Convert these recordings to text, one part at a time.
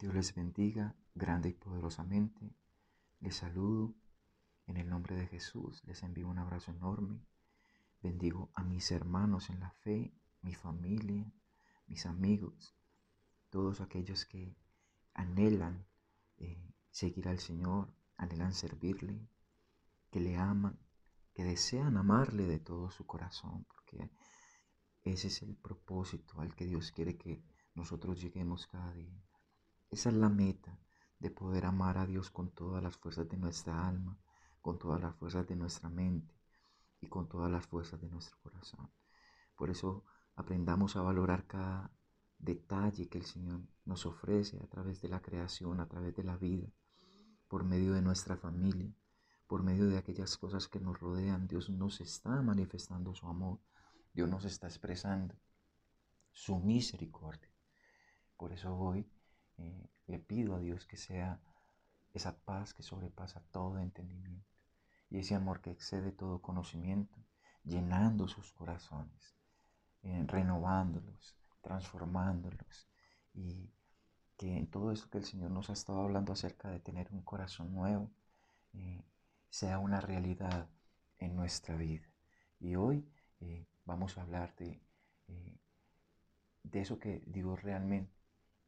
Dios les bendiga grande y poderosamente. Les saludo en el nombre de Jesús. Les envío un abrazo enorme. Bendigo a mis hermanos en la fe, mi familia, mis amigos, todos aquellos que anhelan eh, seguir al Señor, anhelan servirle, que le aman, que desean amarle de todo su corazón, porque ese es el propósito al que Dios quiere que nosotros lleguemos cada día. Esa es la meta de poder amar a Dios con todas las fuerzas de nuestra alma, con todas las fuerzas de nuestra mente y con todas las fuerzas de nuestro corazón. Por eso aprendamos a valorar cada detalle que el Señor nos ofrece a través de la creación, a través de la vida, por medio de nuestra familia, por medio de aquellas cosas que nos rodean. Dios nos está manifestando su amor, Dios nos está expresando su misericordia. Por eso hoy eh, le pido a Dios que sea esa paz que sobrepasa todo entendimiento y ese amor que excede todo conocimiento, llenando sus corazones, eh, renovándolos, transformándolos y que en todo esto que el Señor nos ha estado hablando acerca de tener un corazón nuevo, eh, sea una realidad en nuestra vida. Y hoy vamos a hablar de, de eso que Dios realmente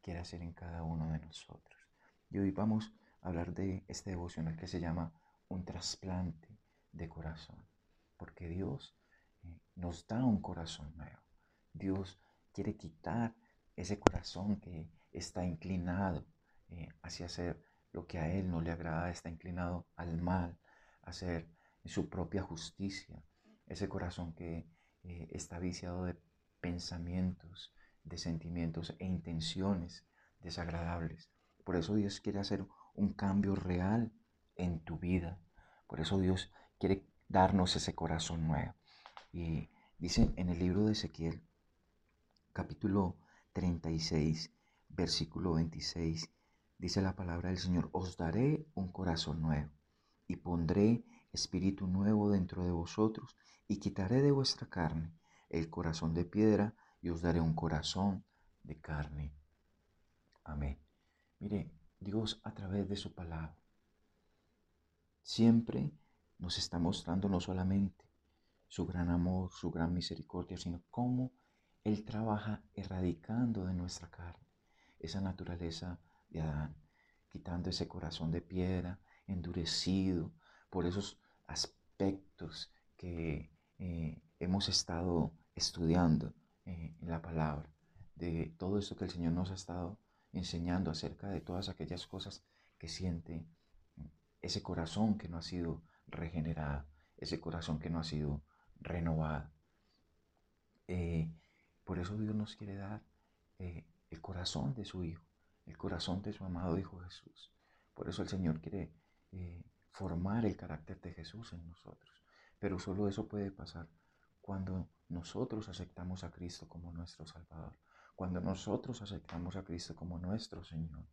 quiere hacer en cada uno de nosotros. Y hoy vamos a hablar de este devocional que se llama un trasplante de corazón, porque Dios eh, nos da un corazón nuevo. Dios quiere quitar ese corazón que está inclinado eh, hacia hacer lo que a Él no le agrada, está inclinado al mal, a hacer su propia justicia, ese corazón que eh, está viciado de pensamientos, de sentimientos e intenciones desagradables. Por eso Dios quiere hacer un cambio real en tu vida. Por eso Dios quiere darnos ese corazón nuevo. Y dice en el libro de Ezequiel, capítulo 36, versículo 26, dice la palabra del Señor, os daré un corazón nuevo y pondré espíritu nuevo dentro de vosotros y quitaré de vuestra carne el corazón de piedra y os daré un corazón de carne. Amén. Mire, Dios a través de su palabra siempre nos está mostrando no solamente su gran amor, su gran misericordia, sino cómo Él trabaja erradicando de nuestra carne esa naturaleza de Adán, quitando ese corazón de piedra, endurecido por esos aspectos que eh, hemos estado estudiando eh, la palabra, de todo esto que el Señor nos ha estado enseñando acerca de todas aquellas cosas que siente ese corazón que no ha sido regenerado, ese corazón que no ha sido renovado. Eh, por eso Dios nos quiere dar eh, el corazón de su Hijo, el corazón de su amado Hijo Jesús. Por eso el Señor quiere formar el carácter de Jesús en nosotros. Pero solo eso puede pasar cuando nosotros aceptamos a Cristo como nuestro Salvador, cuando nosotros aceptamos a Cristo como nuestro Señor,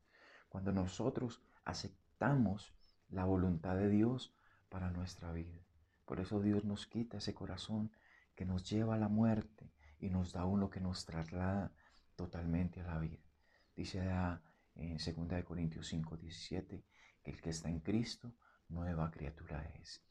cuando nosotros aceptamos la voluntad de Dios para nuestra vida. Por eso Dios nos quita ese corazón que nos lleva a la muerte y nos da uno que nos traslada totalmente a la vida. Dice en 2 Corintios 5, 17 que el que está en Cristo, nueva criatura es.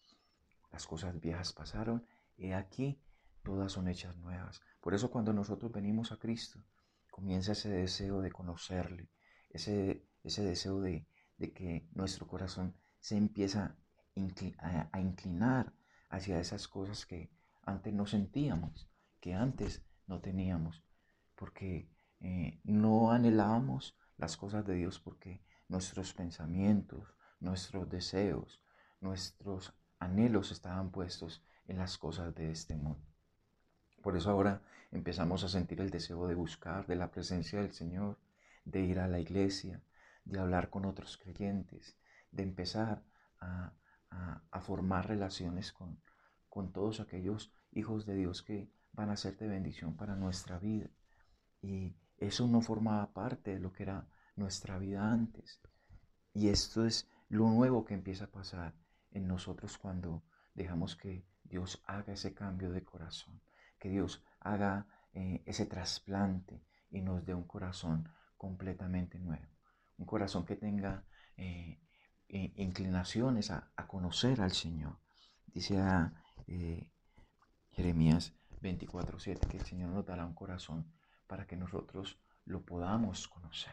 Las cosas viejas pasaron, y aquí todas son hechas nuevas. Por eso cuando nosotros venimos a Cristo, comienza ese deseo de conocerle, ese, ese deseo de, que nuestro corazón se empieza a, inclinar hacia esas cosas que antes no sentíamos, que antes no teníamos, porque eh, no anhelábamos las cosas de Dios porque nuestros pensamientos, nuestros deseos, nuestros anhelos estaban puestos en las cosas de este mundo. Por eso ahora empezamos a sentir el deseo de buscar de la presencia del Señor, de ir a la iglesia, de hablar con otros creyentes, de empezar a, formar relaciones con, con todos aquellos hijos de Dios que van a ser de bendición para nuestra vida. Y eso no formaba parte de lo que era nuestra vida antes. Y esto es lo nuevo que empieza a pasar en nosotros cuando dejamos que Dios haga ese cambio de corazón que Dios haga eh, ese trasplante y nos dé un corazón completamente nuevo. un corazón que tenga eh, inclinaciones a, conocer al Señor. Dice a eh, Jeremías 24:7 que el Señor nos dará un corazón para que nosotros lo podamos conocer.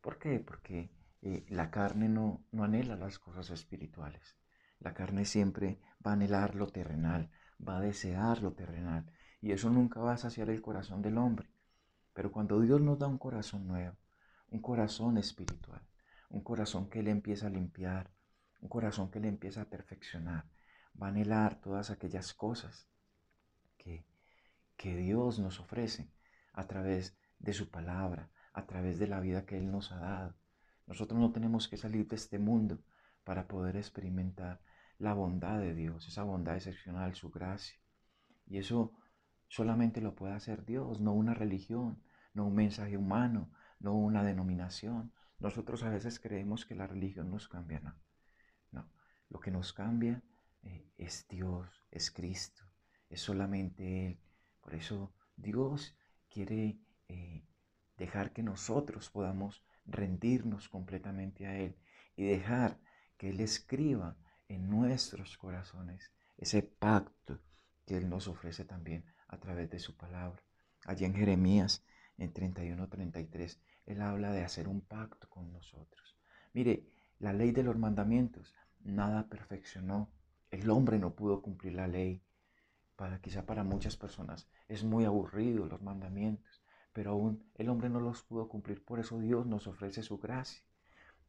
¿Por qué? Porque eh, la carne no, no anhela las cosas espirituales. La carne siempre va a anhelar lo terrenal, va a desear lo terrenal. Y eso nunca va a saciar el corazón del hombre. Pero cuando Dios nos da un corazón nuevo, un corazón espiritual, un corazón que le empieza a limpiar, un corazón que le empieza a perfeccionar, va a anhelar todas aquellas cosas que, que Dios nos ofrece a través de su palabra, a través de la vida que Él nos ha dado. Nosotros no tenemos que salir de este mundo para poder experimentar la bondad de Dios, esa bondad excepcional, su gracia. Y eso solamente lo puede hacer Dios, no una religión, no un mensaje humano, no una denominación. Nosotros a veces creemos que la religión nos cambia, no. No, lo que nos cambia eh, es Dios, es Cristo, es solamente Él. Por eso Dios quiere eh, dejar que nosotros podamos rendirnos completamente a Él y dejar que Él escriba en nuestros corazones ese pacto que Él nos ofrece también a través de su palabra. Allí en Jeremías, en 31-33, Él habla de hacer un pacto con nosotros. Mire, la ley de los mandamientos nada perfeccionó. El hombre no pudo cumplir la ley. Para, quizá para muchas personas es muy aburrido los mandamientos, pero aún el hombre no los pudo cumplir. Por eso Dios nos ofrece su gracia.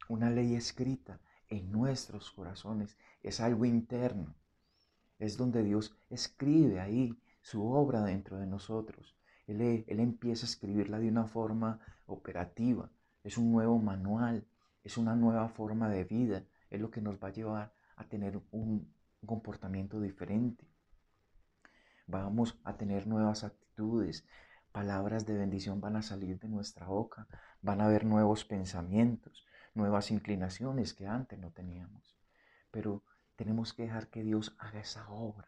Una ley escrita en nuestros corazones es algo interno. Es donde Dios escribe ahí su obra dentro de nosotros. Él, él, empieza a escribirla de una forma operativa. Es un nuevo manual, es una nueva forma de vida. Es lo que nos va a llevar a tener un comportamiento diferente. Vamos a tener nuevas actitudes, palabras de bendición van a salir de nuestra boca, van a haber nuevos pensamientos, nuevas inclinaciones que antes no teníamos. Pero tenemos que dejar que Dios haga esa obra,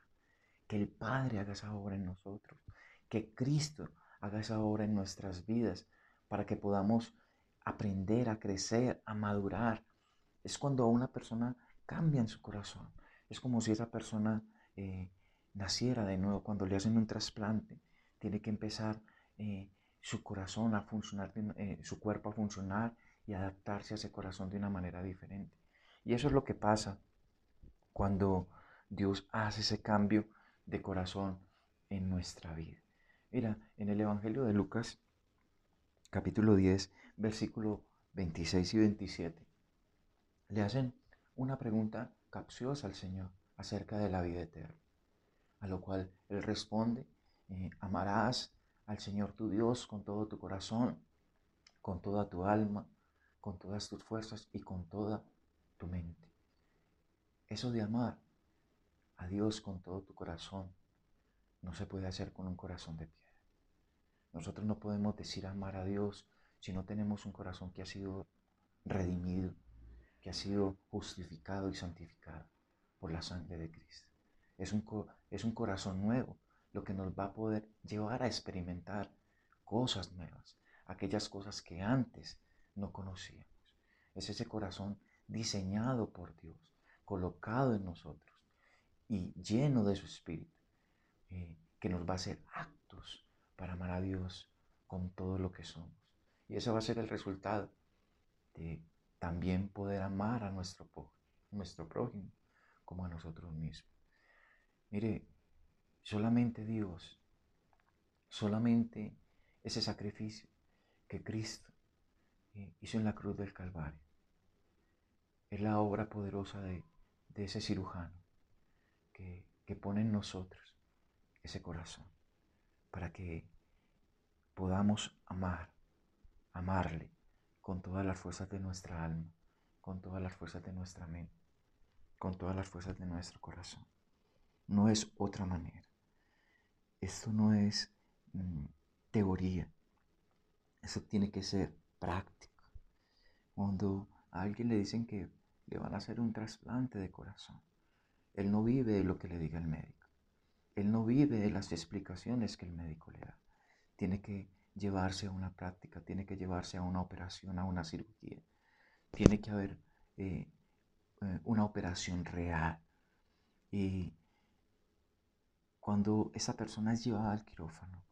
que el Padre haga esa obra en nosotros, que Cristo haga esa obra en nuestras vidas, para que podamos aprender a crecer, a madurar. Es cuando una persona cambia en su corazón. Es como si esa persona eh, naciera de nuevo. Cuando le hacen un trasplante, tiene que empezar eh, su corazón a funcionar, eh, su cuerpo a funcionar y adaptarse a ese corazón de una manera diferente. Y eso es lo que pasa cuando Dios hace ese cambio de corazón en nuestra vida. Mira, en el Evangelio de Lucas, capítulo 10, versículo 26 y 27, le hacen una pregunta capciosa al Señor acerca de la vida eterna, a lo cual Él responde, eh, amarás al Señor tu Dios con todo tu corazón, con toda tu alma, con todas tus fuerzas y con toda tu mente. Eso de amar a Dios con todo tu corazón no se puede hacer con un corazón de piedra. Nosotros no podemos decir amar a Dios si no tenemos un corazón que ha sido redimido, que ha sido justificado y santificado por la sangre de Cristo. Es un, es un corazón nuevo, lo que nos va a poder llevar a experimentar cosas nuevas, aquellas cosas que antes no conocíamos. Es ese corazón diseñado por Dios, colocado en nosotros y lleno de su espíritu, eh, que nos va a hacer actos para amar a Dios con todo lo que somos. Y ese va a ser el resultado de también poder amar a nuestro, nuestro prójimo como a nosotros mismos. Mire, Solamente Dios, solamente ese sacrificio que Cristo eh, hizo en la cruz del Calvario. Es la obra poderosa de, ese cirujano que, pone en nosotros ese corazón para que podamos amar, amarle con todas las fuerzas de nuestra alma, con todas las fuerzas de nuestra mente, con todas las fuerzas de nuestro corazón. No es otra manera. Esto no es mm, teoría, eso tiene que ser práctico. Cuando a alguien le dicen que le van a hacer un trasplante de corazón, él no vive de lo que le diga el médico, él no vive de las explicaciones que el médico le da. Tiene que llevarse a una práctica, tiene que llevarse a una operación, a una cirugía. tiene que haber eh, eh, una operación real. Y cuando esa persona es llevada al quirófano,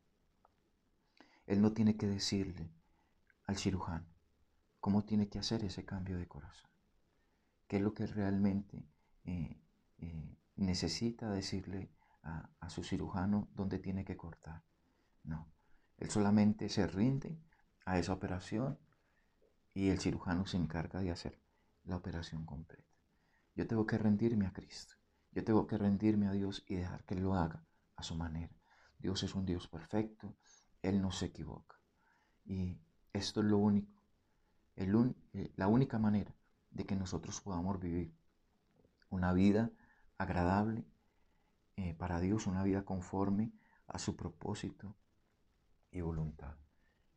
él no tiene que decirle al cirujano cómo tiene que hacer ese cambio de corazón, qué es lo que realmente eh, necesita decirle a, su cirujano dónde tiene que cortar. No, él solamente se rinde a esa operación y el cirujano se encarga de hacer la operación completa. Yo tengo que rendirme a Cristo. Yo tengo que rendirme a Dios y dejar que Él lo haga a su manera. Dios es un Dios perfecto. Él no se equivoca. Y esto es lo único, eh, la única manera de que nosotros podamos vivir una vida agradable eh, para Dios, una vida conforme a su propósito y voluntad.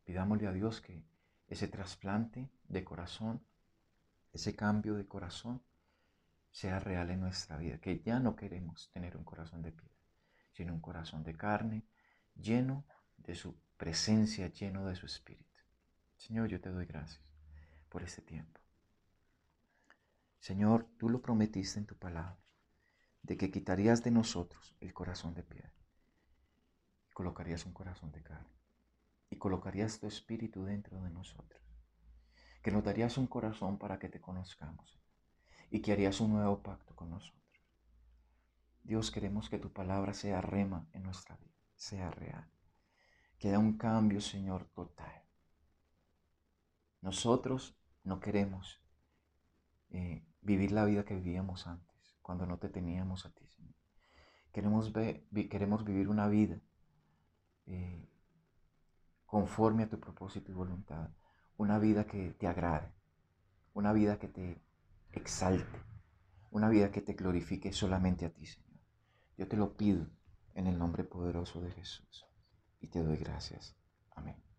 Pidámosle a Dios que ese trasplante de corazón, ese cambio de corazón, sea real en nuestra vida, que ya no queremos tener un corazón de piedra, sino un corazón de carne, lleno de su presencia, lleno de su espíritu. Señor, yo te doy gracias por este tiempo. Señor, tú lo prometiste en tu palabra, de que quitarías de nosotros el corazón de piedra y colocarías un corazón de carne y colocarías tu espíritu dentro de nosotros. Que nos darías un corazón para que te conozcamos y que harías un nuevo pacto con nosotros. Dios, queremos que tu palabra sea rema en nuestra vida, sea real. Que haya un cambio, Señor, total. Nosotros no queremos eh, vivir la vida que vivíamos antes, cuando no te teníamos a ti, Señor. Queremos, queremos vivir una vida eh, conforme a tu propósito y voluntad. Una vida que te agrade, una vida que te exalte, una vida que te glorifique solamente a ti, Señor. Yo te lo pido en el nombre poderoso de Jesús y te doy gracias. Amén.